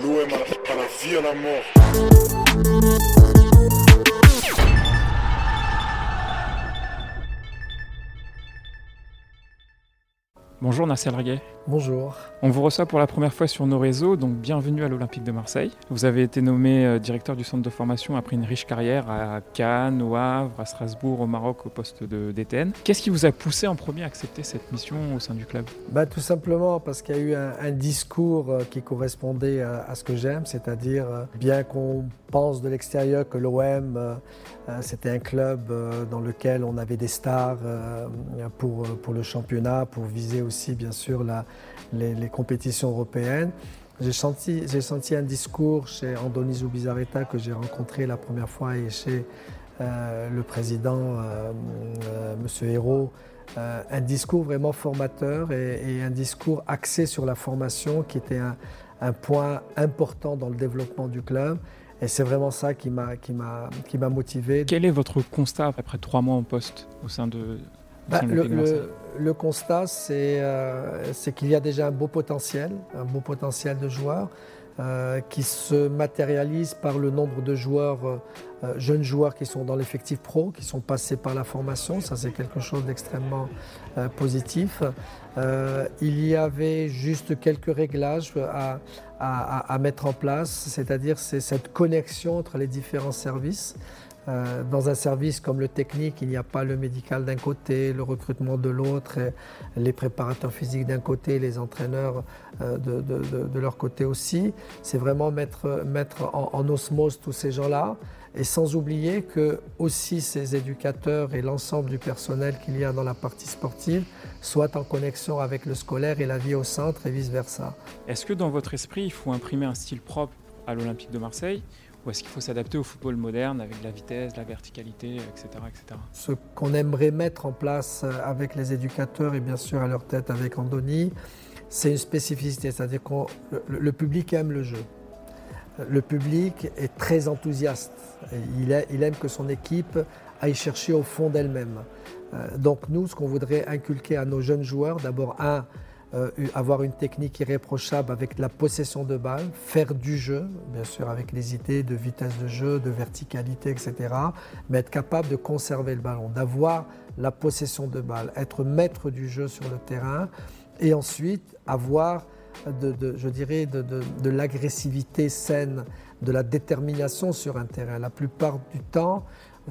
L'OM à la vie à la mort. Bonjour Nasser Raguet. Bonjour. On vous reçoit pour la première fois sur nos réseaux, donc bienvenue à l'Olympique de Marseille. Vous avez été nommé euh, directeur du centre de formation après une riche carrière à Cannes, au Havre, à Strasbourg, au Maroc, au poste de DTN. Qu'est-ce qui vous a poussé en premier à accepter cette mission au sein du club? Bah, Tout simplement parce qu'il y a eu un, un discours euh, qui correspondait à, à ce que j'aime, c'est-à-dire euh, bien qu'on pense de l'extérieur que l'OM c'était un club dans lequel on avait des stars pour, pour le championnat, pour viser aussi bien sûr les, compétitions européennes. J'ai senti, un discours chez Andoni Zubizarreta que j'ai rencontré la première fois et chez euh, le président, euh, euh, Monsieur Hérault, un discours vraiment formateur et, un discours axé sur la formation qui était un, point important dans le développement du club. Et c'est vraiment ça qui m'a motivé. Quel est votre constat après trois mois en poste au sein de, bah, le, le, le, constat, c'est euh, qu'il y a déjà un beau potentiel, un beau potentiel de joueurs euh, qui se matérialise par le nombre de joueurs, euh, jeunes joueurs qui sont dans l'effectif pro, qui sont passés par la formation. Ça, c'est quelque chose d'extrêmement positif. il y avait juste quelques réglages à, à, à mettre en place, c'est-à-dire c'est cette connexion entre les différents services. Euh, dans un service comme le technique, il n'y a pas le médical d'un côté, le recrutement de l'autre, les préparateurs physiques d'un côté, les entraîneurs euh, de, leur côté aussi. C'est vraiment mettre, mettre en, en, osmose tous ces gens-là. Et sans oublier que aussi ces éducateurs et l'ensemble du personnel qu'il y a dans la partie sportive soient en connexion avec le scolaire et la vie au centre et vice-versa. Est-ce que dans votre esprit, il faut imprimer un style propre à l'Olympique de Marseille ou est-ce qu'il faut s'adapter au football moderne avec la vitesse, la verticalité, etc. Ce qu'on aimerait mettre en place avec les éducateurs et bien sûr à leur tête avec Andoni, c'est une spécificité, c'est-à-dire que le, public aime le jeu. Le public est très enthousiaste. Il, aime que son équipe aille chercher au fond d'elle-même. Donc nous, ce qu'on voudrait inculquer à nos jeunes joueurs, d'abord un, euh, avoir une technique irréprochable avec la possession de balle, faire du jeu, bien sûr avec les idées de vitesse de jeu, de verticalité, etc. Mais être capable de conserver le ballon, d'avoir la possession de balle, être maître du jeu sur le terrain et ensuite avoir, je dirais, de l'agressivité saine, de la détermination sur un terrain. La plupart du temps,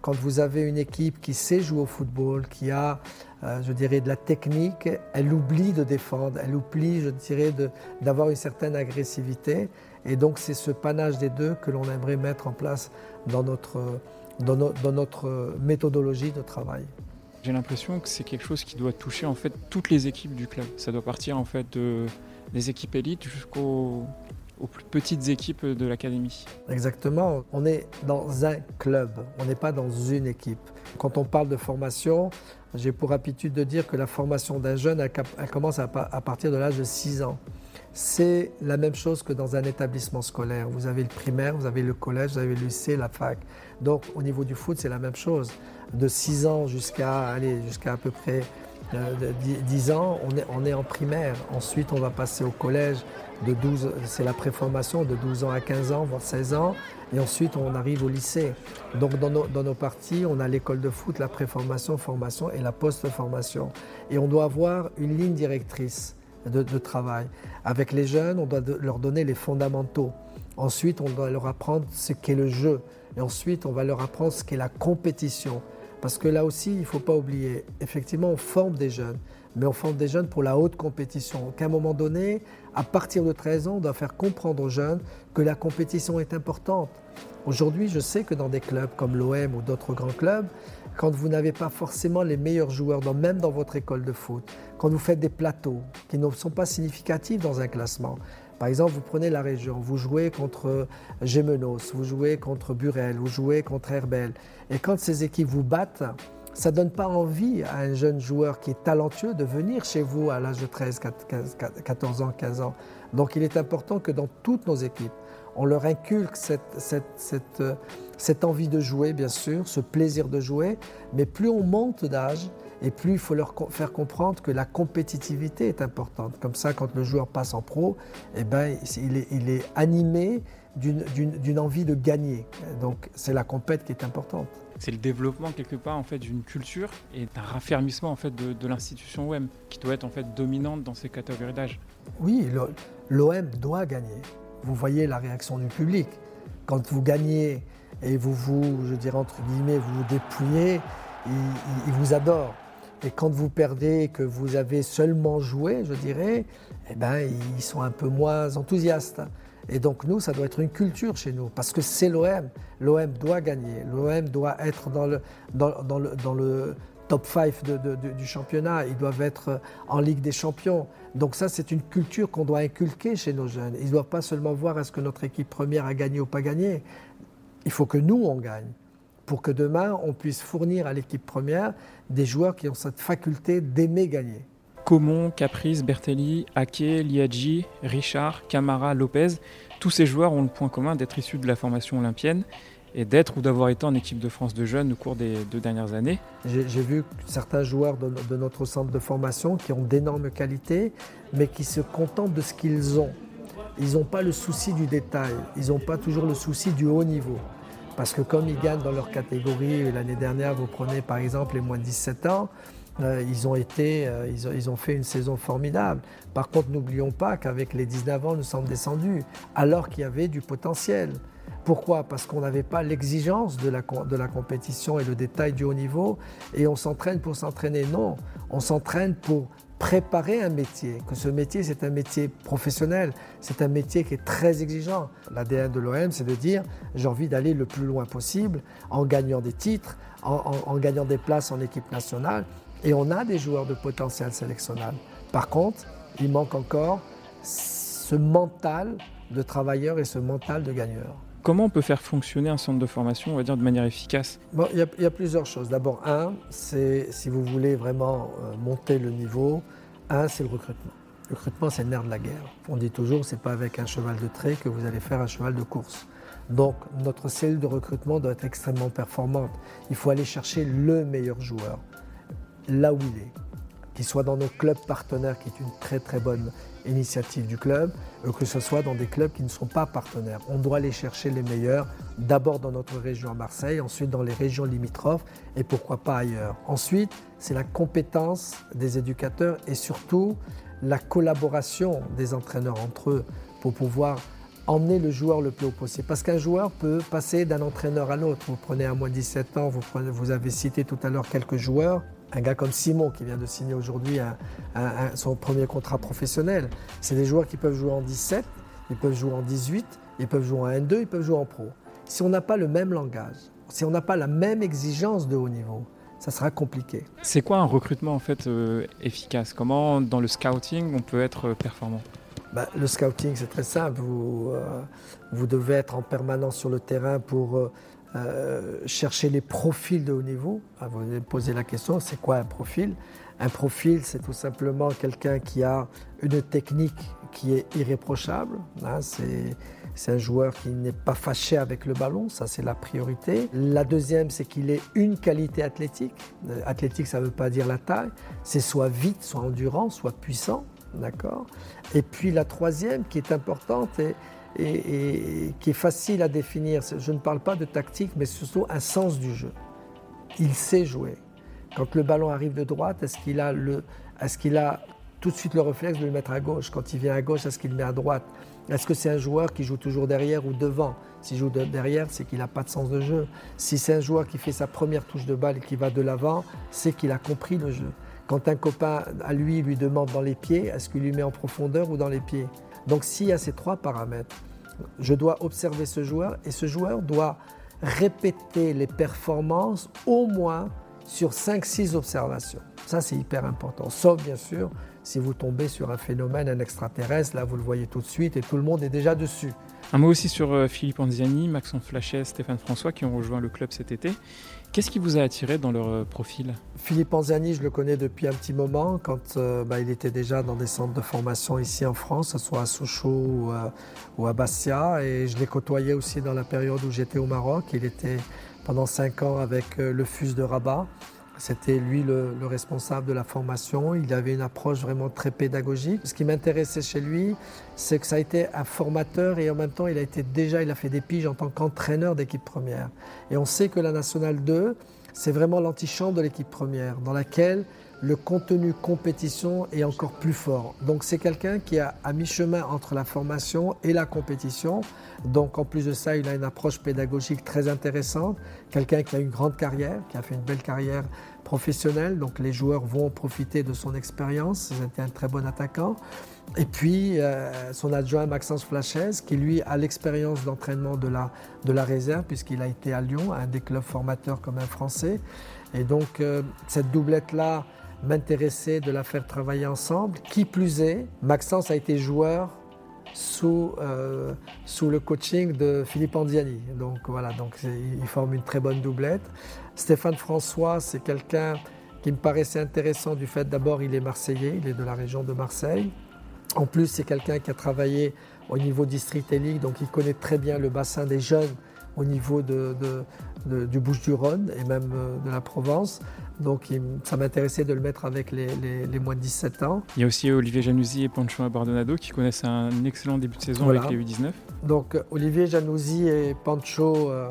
quand vous avez une équipe qui sait jouer au football, qui a, euh, je dirais, de la technique, elle oublie de défendre, elle oublie, je dirais, d'avoir une certaine agressivité. Et donc c'est ce panache des deux que l'on aimerait mettre en place dans notre, dans, no, dans notre méthodologie de travail. J'ai l'impression que c'est quelque chose qui doit toucher en fait toutes les équipes du club. Ça doit partir en fait de, des équipes élites jusqu'aux aux plus petites équipes de l'académie. Exactement. On est dans un club, on n'est pas dans une équipe. Quand on parle de formation, j'ai pour habitude de dire que la formation d'un jeune, elle, commence à, partir de l'âge de 6 ans. C'est la même chose que dans un établissement scolaire. Vous avez le primaire, vous avez le collège, vous avez le lycée, la fac. Donc au niveau du foot, c'est la même chose. De 6 ans jusqu'à jusqu'à à peu près 10 ans, on est, on est en primaire. Ensuite, on va passer au collège de 12, c'est la préformation de 12 ans à 15 ans, voire 16 ans, et ensuite on arrive au lycée. Donc dans nos, dans nos parties, on a l'école de foot, la préformation, formation et la post-formation. Et on doit avoir une ligne directrice de, travail. Avec les jeunes, on doit leur donner les fondamentaux. Ensuite, on doit leur apprendre ce qu'est le jeu. Et ensuite, on va leur apprendre ce qu'est la compétition. Parce que là aussi, il ne faut pas oublier, effectivement, on forme des jeunes, mais on forme des jeunes pour la haute compétition. Qu'à un moment donné, à partir de 13 ans, on doit faire comprendre aux jeunes que la compétition est importante. Aujourd'hui, je sais que dans des clubs comme l'OM ou d'autres grands clubs, quand vous n'avez pas forcément les meilleurs joueurs, même dans votre école de foot, quand vous faites des plateaux qui ne sont pas significatifs dans un classement, par exemple, vous prenez la région, vous jouez contre Gémenos, vous jouez contre Burel, vous jouez contre Herbel, et quand ces équipes vous battent, ça ne donne pas envie à un jeune joueur qui est talentueux de venir chez vous à l'âge de 13, 14 ans, 15 ans. Donc il est important que dans toutes nos équipes, on leur inculque cette, cette envie de jouer, bien sûr, ce plaisir de jouer, mais plus on monte d'âge, et plus il faut leur faire comprendre que la compétitivité est importante. Comme ça, quand le joueur passe en pro, eh ben, il, est, il est animé d'une envie de gagner. Donc c'est la compète qui est importante. C'est le développement quelque part en fait d'une culture et d'un raffermissement en fait de, l'institution OM qui doit être en fait dominante dans ces catégories d'âge. Oui, l'OM doit gagner. Vous voyez la réaction du public. Quand vous gagnez et vous vous, je dirais entre guillemets, vous vous dépouillez, ils, vous adorent. Et quand vous perdez, que vous avez seulement joué, je dirais, eh ben, ils sont un peu moins enthousiastes. Et donc nous, ça doit être une culture chez nous, parce que c'est l'OM. L'OM doit gagner. L'OM doit être dans le, dans, le, dans le top 5 du championnat. Ils doivent être en Ligue des Champions. Donc ça, c'est une culture qu'on doit inculquer chez nos jeunes. Ils ne doivent pas seulement voir est-ce que notre équipe première a gagné ou pas gagné. Il faut que nous, on gagne pour que demain, on puisse fournir à l'équipe première des joueurs qui ont cette faculté d'aimer gagner. Comon, Caprice, Bertelli, Ake, Liadji, Richard, Camara, Lopez, tous ces joueurs ont le point commun d'être issus de la formation olympienne et d'être ou d'avoir été en équipe de France de jeunes au cours des deux dernières années. J'ai vu certains joueurs de, de, notre centre de formation qui ont d'énormes qualités, mais qui se contentent de ce qu'ils ont. Ils n'ont pas le souci du détail, ils n'ont pas toujours le souci du haut niveau. Parce que comme ils gagnent dans leur catégorie, l'année dernière, vous prenez par exemple les moins de 17 ans, euh, ils, ont été, euh, ils, ont, fait une saison formidable. Par contre, n'oublions pas qu'avec les 19 ans, nous sommes descendus, alors qu'il y avait du potentiel. Pourquoi? Parce qu'on n'avait pas l'exigence de la, de la compétition et le détail du haut niveau, et on s'entraîne pour s'entraîner. Non, on s'entraîne pour préparer un métier, que ce métier c'est un métier professionnel, c'est un métier qui est très exigeant. L'ADN de l'OM c'est de dire j'ai envie d'aller le plus loin possible en gagnant des titres, en gagnant des places en équipe nationale et on a des joueurs de potentiel sélectionnable. Par contre, il manque encore ce mental de travailleur et ce mental de gagneur. Comment on peut faire fonctionner un centre de formation, on va dire, de manière efficace il, y a, plusieurs choses. D'abord, un, c'est si vous voulez vraiment euh, monter le niveau, un, c'est le recrutement. Le recrutement, c'est le nerf de la guerre. On dit toujours, c'est pas avec un cheval de trait que vous allez faire un cheval de course. Donc, notre cellule de recrutement doit être extrêmement performante. Il faut aller chercher le meilleur joueur là où il est, qu'il soit dans nos clubs partenaires, qui est une très très bonne initiative du club, ou que ce soit dans des clubs qui ne sont pas partenaires. On doit aller chercher les meilleurs, d'abord dans notre région à Marseille, ensuite dans les régions limitrophes et pourquoi pas ailleurs. Ensuite, c'est la compétence des éducateurs et surtout la collaboration des entraîneurs entre eux pour pouvoir emmener le joueur le plus haut possible. Parce qu'un joueur peut passer d'un entraîneur à l'autre. Vous prenez à moins 17 ans, vous avez cité tout à l'heure quelques joueurs un gars comme Simon qui vient de signer aujourd'hui son premier contrat professionnel. C'est des joueurs qui peuvent jouer en 17, ils peuvent jouer en 18, ils peuvent jouer en N2, ils peuvent jouer en pro. Si on n'a pas le même langage, si on n'a pas la même exigence de haut niveau, ça sera compliqué. C'est quoi un recrutement en fait euh, efficace? Comment dans le scouting on peut être euh, performant? Bah, le scouting, c'est très simple. Vous, euh, vous devez être en permanence sur le terrain pour euh, chercher les profils de haut niveau. Ah, vous me posez la question, c'est quoi un profil? Un profil, c'est tout simplement quelqu'un qui a une technique qui est irréprochable. Hein, c'est un joueur qui n'est pas fâché avec le ballon, ça c'est la priorité. La deuxième, c'est qu'il ait une qualité athlétique. Euh, athlétique, ça ne veut pas dire la taille. C'est soit vite, soit endurant, soit puissant. D'accord Et puis la troisième, qui est importante, et, qui est facile à définir. Je ne parle pas de tactique, mais surtout un sens du jeu. Il sait jouer. Quand le ballon arrive de droite, est-ce qu'il a, est qu'il a tout de suite le réflexe de le mettre à gauche? Quand il vient à gauche, est-ce qu'il le met à droite? Est-ce que c'est un joueur qui joue toujours derrière ou devant? S'il joue derrière, c'est qu'il n'a pas de sens de jeu. Si c'est un joueur qui fait sa première touche de balle et qui va de l'avant, c'est qu'il a compris le jeu. Quand un copain à lui lui demande dans les pieds, est-ce qu'il lui met en profondeur ou dans les pieds? Donc s'il y a ces trois paramètres, je dois observer ce joueur et ce joueur doit répéter les performances au moins sur 5-6 observations. Ça, c'est hyper important. Sauf, bien sûr, si vous tombez sur un phénomène, un extraterrestre, là, vous le voyez tout de suite et tout le monde est déjà dessus. Un mot aussi sur euh, Philippe Anziani, Maxence Flachet, Stéphane François qui ont rejoint le club cet été. Qu'est-ce qui vous a attiré dans leur euh, profil? Philippe Anziani, je le connais depuis un petit moment, quand euh, bah, il était déjà dans des centres de formation ici en France, soit à Sochaux ou à, Bastia. Et je l'ai côtoyé aussi dans la période où j'étais au Maroc. Il était pendant cinq ans avec le FUS de Rabat. C'était lui le, responsable de la formation. Il avait une approche vraiment très pédagogique. Ce qui m'intéressait chez lui, c'est que ça a été un formateur et en même temps, il a été déjà, il a fait des piges en tant qu'entraîneur d'équipe première. Et on sait que la Nationale 2, c'est vraiment l'antichambre de l'équipe première, dans laquelle le contenu compétition est encore plus fort. Donc c'est quelqu'un qui a à mi-chemin entre la formation et la compétition. Donc en plus de ça, il a une approche pédagogique très intéressante. Quelqu'un qui a une grande carrière, qui a fait une belle carrière professionnelle. Donc les joueurs vont profiter de son expérience. C'était un très bon attaquant. Et puis euh, son adjoint Maxence Flachez, qui lui a l'expérience d'entraînement de la, de la réserve, puisqu'il a été à Lyon, un des clubs formateurs comme un Français. Et donc euh, cette doublette-là, m'intéressait de la faire travailler ensemble. Qui plus est, Maxence a été joueur sous, euh, le coaching de Philippe Andiani. Donc voilà, donc il forme une très bonne doublette. Stéphane François, c'est quelqu'un qui me paraissait intéressant du fait d'abord il est marseillais, il est de la région de Marseille. En plus, c'est quelqu'un qui a travaillé au niveau district et ligue, donc il connaît très bien le bassin des jeunes au niveau du Bouches-du-Rhône et même euh, de la Provence. Donc ça m'intéressait de le mettre avec les, moins de 17 ans. Il y a aussi Olivier Janouzi et Pancho Abardonado qui connaissent un excellent début de saison avec les U19. Donc Olivier Janouzi et Pancho, euh,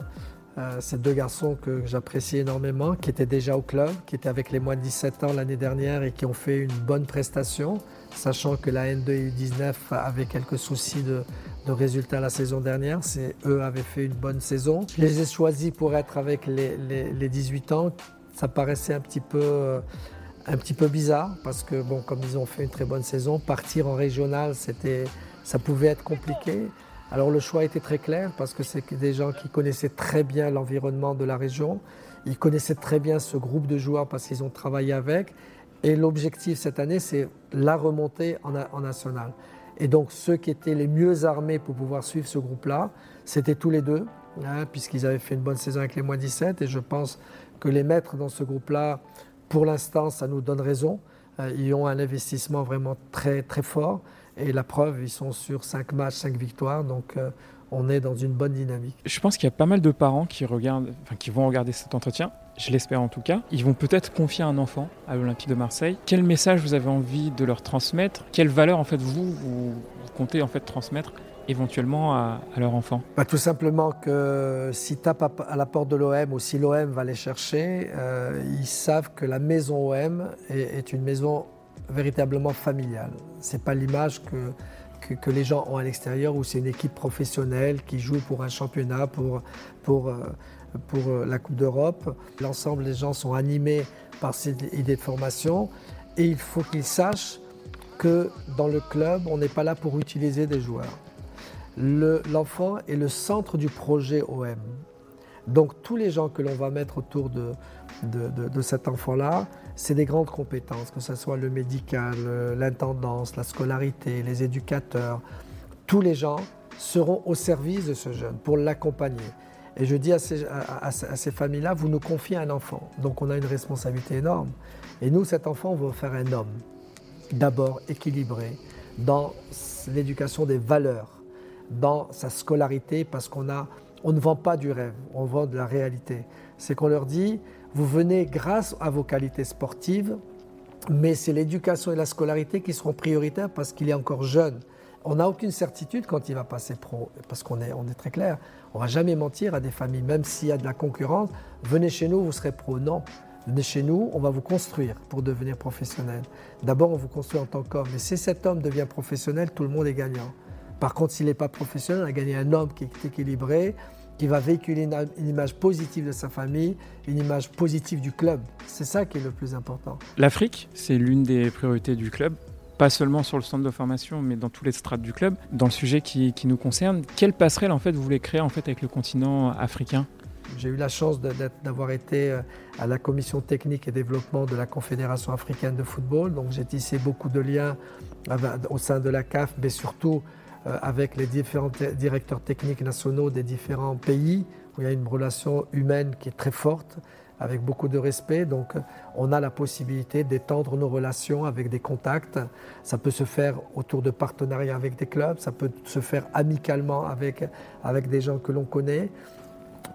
euh, ces deux garçons que j'apprécie énormément, qui étaient déjà au club, qui étaient avec les moins de 17 ans l'année dernière et qui ont fait une bonne prestation, sachant que la N2 et U19 avait quelques soucis de, résultats la saison dernière. C'est eux avaient fait une bonne saison. Je les ai choisis pour être avec les, les 18 ans ça paraissait un petit peu, euh, un petit peu bizarre parce que, bon, comme ils ont fait une très bonne saison, partir en régional, ça pouvait être compliqué. Alors le choix était très clair parce que c'est des gens qui connaissaient très bien l'environnement de la région, ils connaissaient très bien ce groupe de joueurs parce qu'ils ont travaillé avec. Et l'objectif cette année, c'est la remontée en, en, national. Et donc ceux qui étaient les mieux armés pour pouvoir suivre ce groupe-là, c'était tous les deux, hein, puisqu'ils avaient fait une bonne saison avec les moins 17. Et je pense que les mettre dans ce groupe-là, pour l'instant, ça nous donne raison. Euh, ils ont un investissement vraiment très, très fort. Et la preuve, ils sont sur 5 matchs, 5 victoires. Donc, euh, on est dans une bonne dynamique. Je pense qu'il y a pas mal de parents qui, regardent, enfin, qui vont regarder cet entretien. Je l'espère en tout cas. Ils vont peut-être confier un enfant à l'Olympique de Marseille. Quel message vous avez envie de leur transmettre? Quelle valeur en fait vous, vous comptez en fait transmettre éventuellement à, leur enfant bah, Tout simplement que s'ils tapent à la porte de l'OM ou si l'OM va les chercher, euh, ils savent que la maison OM est, une maison véritablement familiale. Ce n'est pas l'image que, que, les gens ont à l'extérieur où c'est une équipe professionnelle qui joue pour un championnat, pour, pour, euh, pour euh, la Coupe d'Europe. L'ensemble des gens sont animés par cette idée de formation et il faut qu'ils sachent que dans le club, on n'est pas là pour utiliser des joueurs l'enfant est le centre du projet OM. Donc tous les gens que l'on va mettre autour de, cet enfant-là, c'est des grandes compétences, que ce soit le médical, l'intendance, la scolarité, les éducateurs. Tous les gens seront au service de ce jeune pour l'accompagner. Et je dis à ces, à ces familles-là, vous nous confiez un enfant, donc on a une responsabilité énorme. Et nous, cet enfant, on veut faire un homme, d'abord équilibré dans l'éducation des valeurs dans sa scolarité parce qu'on a, on ne vend pas du rêve, on vend de la réalité. C'est qu'on leur dit, vous venez grâce à vos qualités sportives, mais c'est l'éducation et la scolarité qui seront prioritaires parce qu'il est encore jeune. On n'a aucune certitude quand il va passer pro, parce qu'on est, on est très clair. On va jamais mentir à des familles, même s'il y a de la concurrence. Venez chez nous, vous serez pro. Non, venez chez nous, on va vous construire pour devenir professionnel. D'abord, on vous construit en tant qu'homme. Mais si cet homme devient professionnel, tout le monde est gagnant. Par contre, s'il n'est pas professionnel, on a gagné un homme qui est équilibré, qui va véhiculer une, image positive de sa famille, une image positive du club. C'est ça qui est le plus important. L'Afrique, c'est l'une des priorités du club pas seulement sur le centre de formation, mais dans tous les strates du club. Dans le sujet qui, nous concerne, quelle passerelle en fait vous voulez créer en fait avec le continent africain? J'ai eu la chance d'avoir été euh, à la commission technique et développement de la Confédération africaine de football, donc j'ai tissé beaucoup de liens au sein de la CAF, mais surtout euh, avec les différents directeurs techniques nationaux des différents pays, où il y a une relation humaine qui est très forte, avec beaucoup de respect. Donc on a la possibilité d'étendre nos relations avec des contacts. Ça peut se faire autour de partenariats avec des clubs, ça peut se faire amicalement avec, avec des gens que l'on connaît,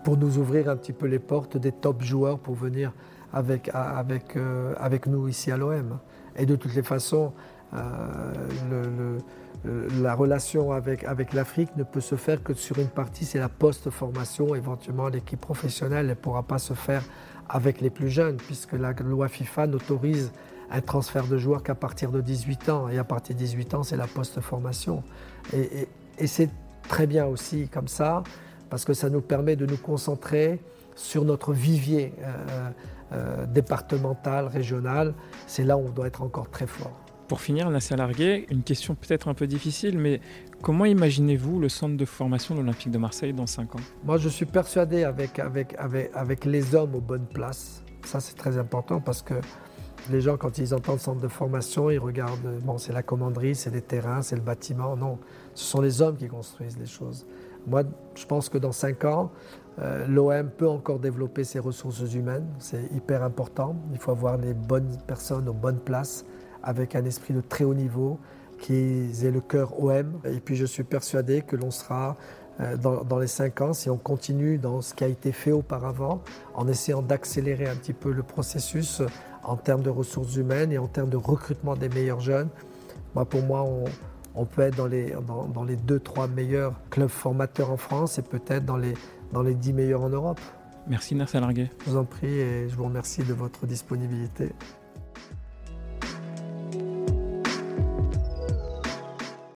pour nous ouvrir un petit peu les portes des top joueurs pour venir avec, avec, euh, avec nous ici à l'OM. Et de toutes les façons, le, la relation avec, avec l'Afrique ne peut se faire que sur une partie, c'est la post-formation. Éventuellement, l'équipe professionnelle ne pourra pas se faire avec les plus jeunes, puisque la loi FIFA n'autorise un transfert de joueurs qu'à partir de 18 ans. Et à partir de 18 ans, c'est la post-formation. Et, c'est très bien aussi comme ça, parce que ça nous permet de nous concentrer sur notre vivier euh, euh, départemental, régional. C'est là où on doit être encore très fort. Pour finir, Nasser Larguet, une question peut-être un peu difficile, mais comment imaginez-vous le centre de formation de l'Olympique de Marseille dans 5 ans? Moi, je suis persuadé avec, avec, avec, les hommes aux bonnes places. Ça, c'est très important parce que les gens, quand ils entendent centre de formation, ils regardent, bon, c'est la commanderie, c'est les terrains, c'est le bâtiment. Non, ce sont les hommes qui construisent les choses. Moi, je pense que dans 5 ans, euh, l'OM peut encore développer ses ressources humaines. C'est hyper important. Il faut avoir les bonnes personnes aux bonnes places avec un esprit de très haut niveau, qui aient le cœur OM. Et puis je suis persuadé que l'on sera euh, dans, les cinq ans, si on continue dans ce qui a été fait auparavant, en essayant d'accélérer un petit peu le processus en termes de ressources humaines et en termes de recrutement des meilleurs jeunes. Moi, pour moi, on, peut être dans les, dans, les deux, trois meilleurs clubs formateurs en France et peut-être dans les, dans les dix meilleurs en Europe. Merci Nasser Larguet. Je vous en prie et je vous remercie de votre disponibilité.